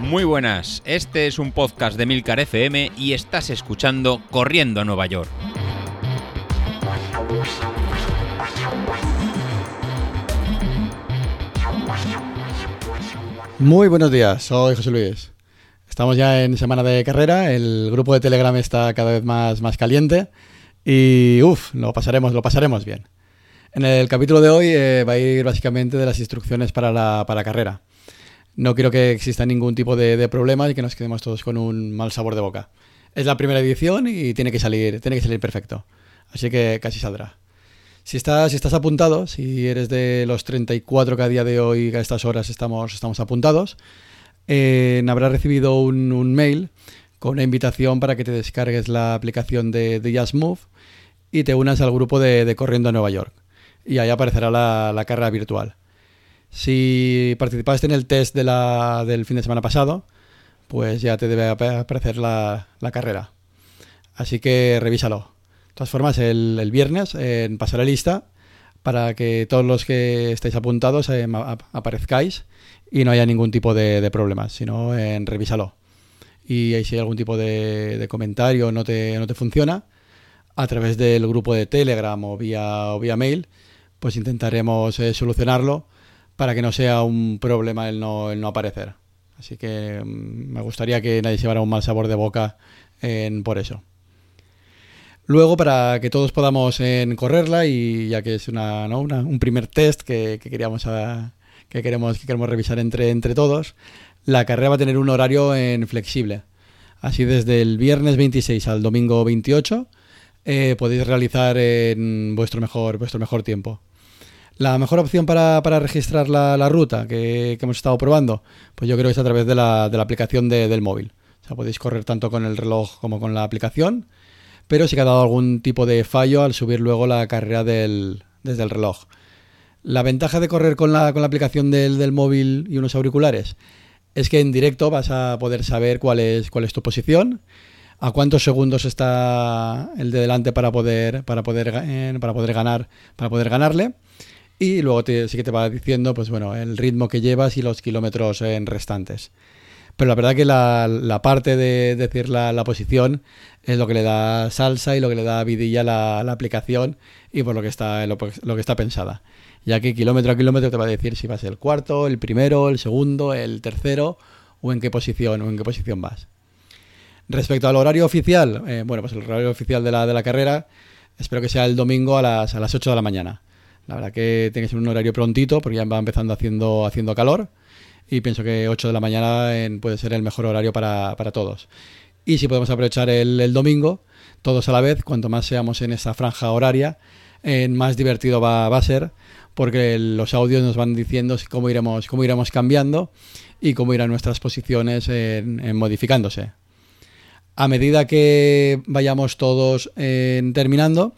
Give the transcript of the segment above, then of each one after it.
Muy buenas, este es un podcast de Milcar FM y estás escuchando Corriendo a Nueva York. Muy buenos días, soy José Luis. Estamos ya en semana de carrera, el grupo de Telegram está cada vez más, más caliente y uff, lo pasaremos, lo pasaremos bien. En el capítulo de hoy eh, va a ir básicamente de las instrucciones para la, carrera. No quiero que exista ningún tipo de, de, problema y que nos quedemos todos con un mal sabor de boca. Es la primera edición y tiene que salir, tiene que salir perfecto. Así que casi saldrá. Si estás, si estás apuntado, si eres de los 34 que a día de hoy a estas horas estamos, estamos apuntados, eh, habrás recibido un, un, mail con una invitación para que te descargues la aplicación de, de Just Move y te unas al grupo de, de Corriendo a Nueva York. Y ahí aparecerá la, la, carrera virtual. Si participaste en el test de la, del fin de semana pasado, pues ya te debe aparecer la, la carrera. Así que revísalo. De todas formas, el, el viernes eh, pasaré lista para que todos los que estéis apuntados eh, aparezcáis y no haya ningún tipo de, de problemas, sino en revísalo. Y si hay algún tipo de, de, comentario no te, no te funciona, a través del grupo de Telegram o vía, o vía mail, pues intentaremos eh, solucionarlo para que no sea un problema el no, el no aparecer. Así que mmm, me gustaría que nadie se llevara un mal sabor de boca en, por eso. Luego, para que todos podamos correrla, y ya que es una, un primer test que, que queríamos a, que queremos, que queremos revisar entre, entre todos, la carrera va a tener un horario en flexible. Así desde el viernes 26 al domingo 28 eh, podéis realizar en vuestro mejor, vuestro mejor tiempo. La mejor opción para, para registrar la, la ruta que, que, hemos estado probando, pues yo creo que es a través de la, de la aplicación de, del móvil. O sea, podéis correr tanto con el reloj como con la aplicación, pero sí que ha dado algún tipo de fallo al subir luego la carrera del, desde el reloj. La ventaja de correr con la, con la aplicación del, del, móvil y unos auriculares es que en directo vas a poder saber cuál es, cuál es tu posición, a cuántos segundos está el de delante para poder, para poder, eh, para poder, ganar, para poder ganarle. Y luego te, sí que te va diciendo pues bueno, el ritmo que llevas y los kilómetros en restantes. Pero la verdad que la, la parte de decir la, la, posición es lo que le da salsa y lo que le da vidilla la, la aplicación y por lo que está, lo, lo, que está pensada. Ya que kilómetro a kilómetro te va a decir si vas el cuarto, el primero, el segundo, el tercero o en qué posición o en qué posición vas. Respecto al horario oficial, eh, bueno, pues el horario oficial de la, de la carrera espero que sea el domingo a las, a las 8 de la mañana. La verdad que tiene que ser un horario prontito porque ya va empezando haciendo, haciendo calor y pienso que 8 de la mañana puede ser el mejor horario para, para todos. Y si podemos aprovechar el, domingo, todos a la vez, cuanto más seamos en esa franja horaria, más divertido va, a ser, porque los audios nos van diciendo cómo iremos, cómo iremos cambiando y cómo irán nuestras posiciones modificándose. A medida que vayamos todos terminando,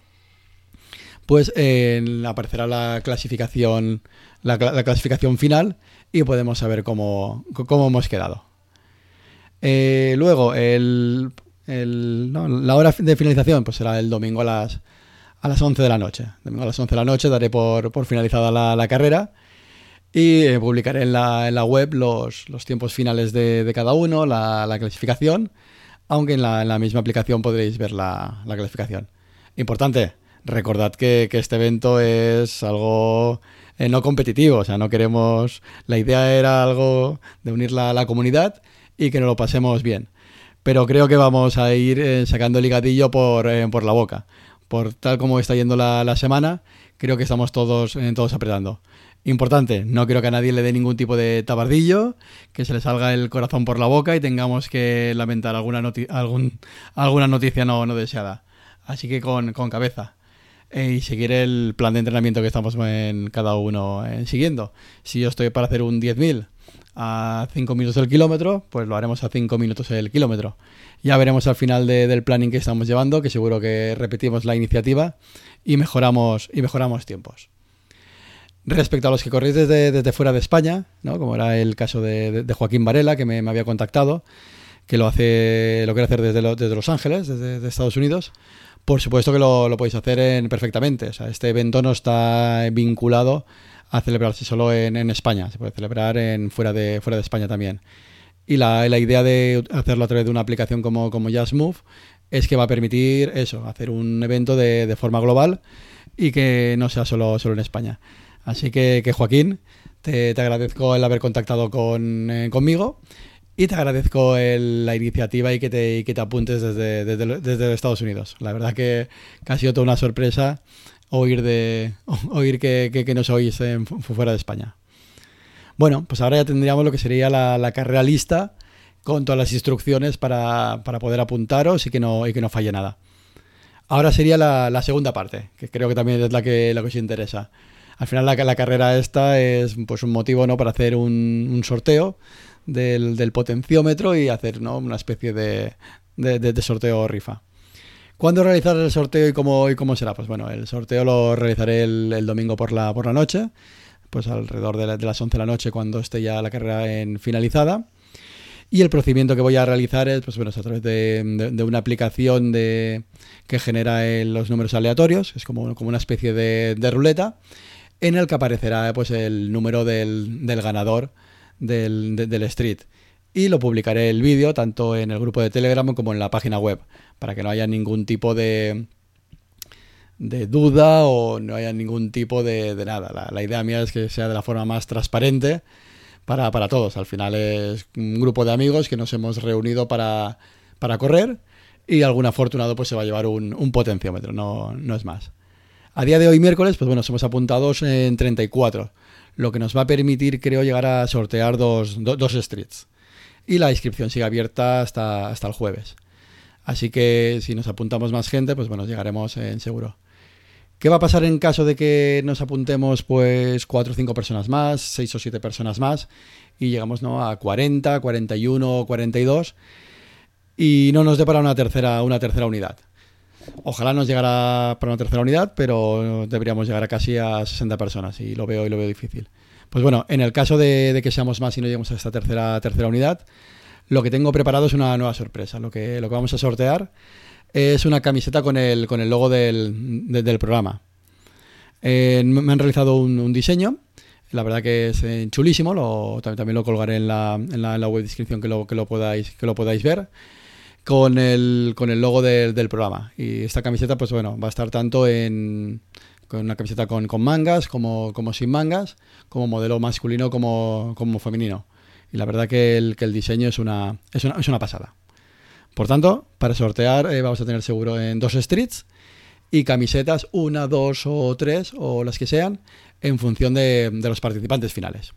pues eh, aparecerá la clasificación, la, la clasificación final y podemos saber cómo, cómo hemos quedado. Eh, luego, el, la hora de finalización pues será el domingo a las, a las 11 de la noche. Domingo a las 11 de la noche daré por, finalizada la, carrera y eh, publicaré en la, en la, web los, los tiempos finales de, de cada uno, la, la, clasificación, aunque en la, en la misma aplicación podréis ver la clasificación. Importante, recordad que, este evento es algo eh, no competitivo, o sea, no queremos... La idea era algo de unir la, la comunidad y que nos lo pasemos bien. Pero creo que vamos a ir eh, sacando el ligadillo por, eh, por la boca. Por tal como está yendo la, la semana, creo que estamos todos, eh, todos apretando. Importante, no quiero que a nadie le dé ningún tipo de tabardillo, que se le salga el corazón por la boca y tengamos que lamentar alguna, noti algún, alguna noticia no, no deseada. Así que con, con cabeza eh, y seguir el plan de entrenamiento que estamos en cada uno eh, siguiendo. Si yo estoy para hacer un 10.000 a 5 minutos el kilómetro, pues lo haremos a 5 minutos el kilómetro. Ya veremos al final de, del planning que estamos llevando, que seguro que repetimos la iniciativa y mejoramos, y mejoramos tiempos. Respecto a los que corréis desde, desde fuera de España, ¿no? como era el caso de, Joaquín Varela, que me, había contactado, que lo hace lo quiere hacer desde, desde Los Ángeles, desde Estados Unidos, por supuesto que lo, podéis hacer en, perfectamente. Este evento no está vinculado a celebrarse solo en, España, se puede celebrar en, fuera, de, fuera de España también. Y la, idea de hacerlo a través de una aplicación como, como Move es que va a permitir eso, hacer un evento de, forma global y que no sea solo, en España. Así que, Joaquín, te, agradezco el haber contactado con, eh, conmigo y te agradezco la iniciativa y que te, que te apuntes desde, desde, Estados Unidos. La verdad que, ha sido toda una sorpresa oír, de, oír que, que, nos oís fuera de España. Bueno, pues ahora ya tendríamos lo que sería la, la carrera lista con todas las instrucciones para, poder apuntaros y que, no, y que no falle nada. Ahora sería la, segunda parte, que creo que también es la que, la que os interesa. Al final la, la carrera esta es pues, un motivo ¿no? para hacer un, sorteo del, potenciómetro y hacer ¿no? una especie de, de, sorteo rifa. ¿Cuándo realizar el sorteo y cómo, cómo será? Pues bueno, el sorteo lo realizaré el, domingo por la, por la noche, pues alrededor de, de, las 11 de la noche cuando esté ya la carrera en finalizada. Y el procedimiento que voy a realizar es, pues bueno, a través de, una aplicación de, que genera los números aleatorios, es como, como una especie de, ruleta, en el que aparecerá pues el número del, ganador del, del street. Y lo publicaré el vídeo tanto en el grupo de Telegram como en la página web, para que no haya ningún tipo de, de duda o no haya ningún tipo de, nada. La, la, idea mía es que sea de la forma más transparente para, para todos. Al final es un grupo de amigos que nos hemos reunido para, para correr y algún afortunado pues se va a llevar un, un potenciómetro, no, no, es más. A día de hoy, miércoles, pues bueno, somos apuntados en 34, lo que nos va a permitir, creo, llegar a sortear dos, dos streets. Y la inscripción sigue abierta hasta, hasta el jueves. Así que si nos apuntamos más gente, pues bueno, llegaremos en seguro. ¿Qué va a pasar en caso de que nos apuntemos pues cuatro o cinco personas más, seis o siete personas más y llegamos ¿no? a 40, 41, 42 y no nos dé para una tercera, una tercera unidad? Ojalá nos llegara para una tercera unidad, pero deberíamos llegar a casi a 60 personas y lo veo y lo veo difícil. Pues bueno, en el caso de, que seamos más y no lleguemos a esta tercera, tercera unidad, lo que tengo preparado es una nueva sorpresa. Lo que, lo que vamos a sortear es una camiseta con el, con el logo del, del programa. Eh, me han realizado un, diseño, la verdad que es eh, chulísimo, lo, también, lo colgaré en la, en la, web descripción que lo, que, lo podáis, que lo podáis ver. Con el, con el logo del programa. Y esta camiseta, pues bueno, va a estar tanto en, con una camiseta con, con mangas como, como, sin mangas, como modelo masculino como, como femenino. Y la verdad que el, que el diseño es una, es una, es una pasada. Por tanto, para sortear eh, vamos a tener seguro en dos streets y camisetas, una, dos o tres, o las que sean, en función de, los participantes finales.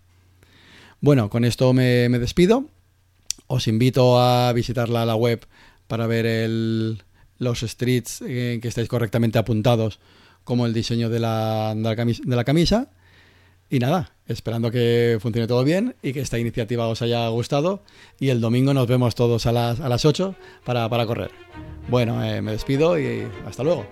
Bueno, con esto me, despido. Os invito a visitar la, web para ver los streets en que estáis correctamente apuntados, como el diseño de la, de la camisa y nada, esperando que funcione todo bien y que esta iniciativa os haya gustado. Y el domingo nos vemos todos a las, a las 8 para, correr. Bueno, eh, me despido y hasta luego.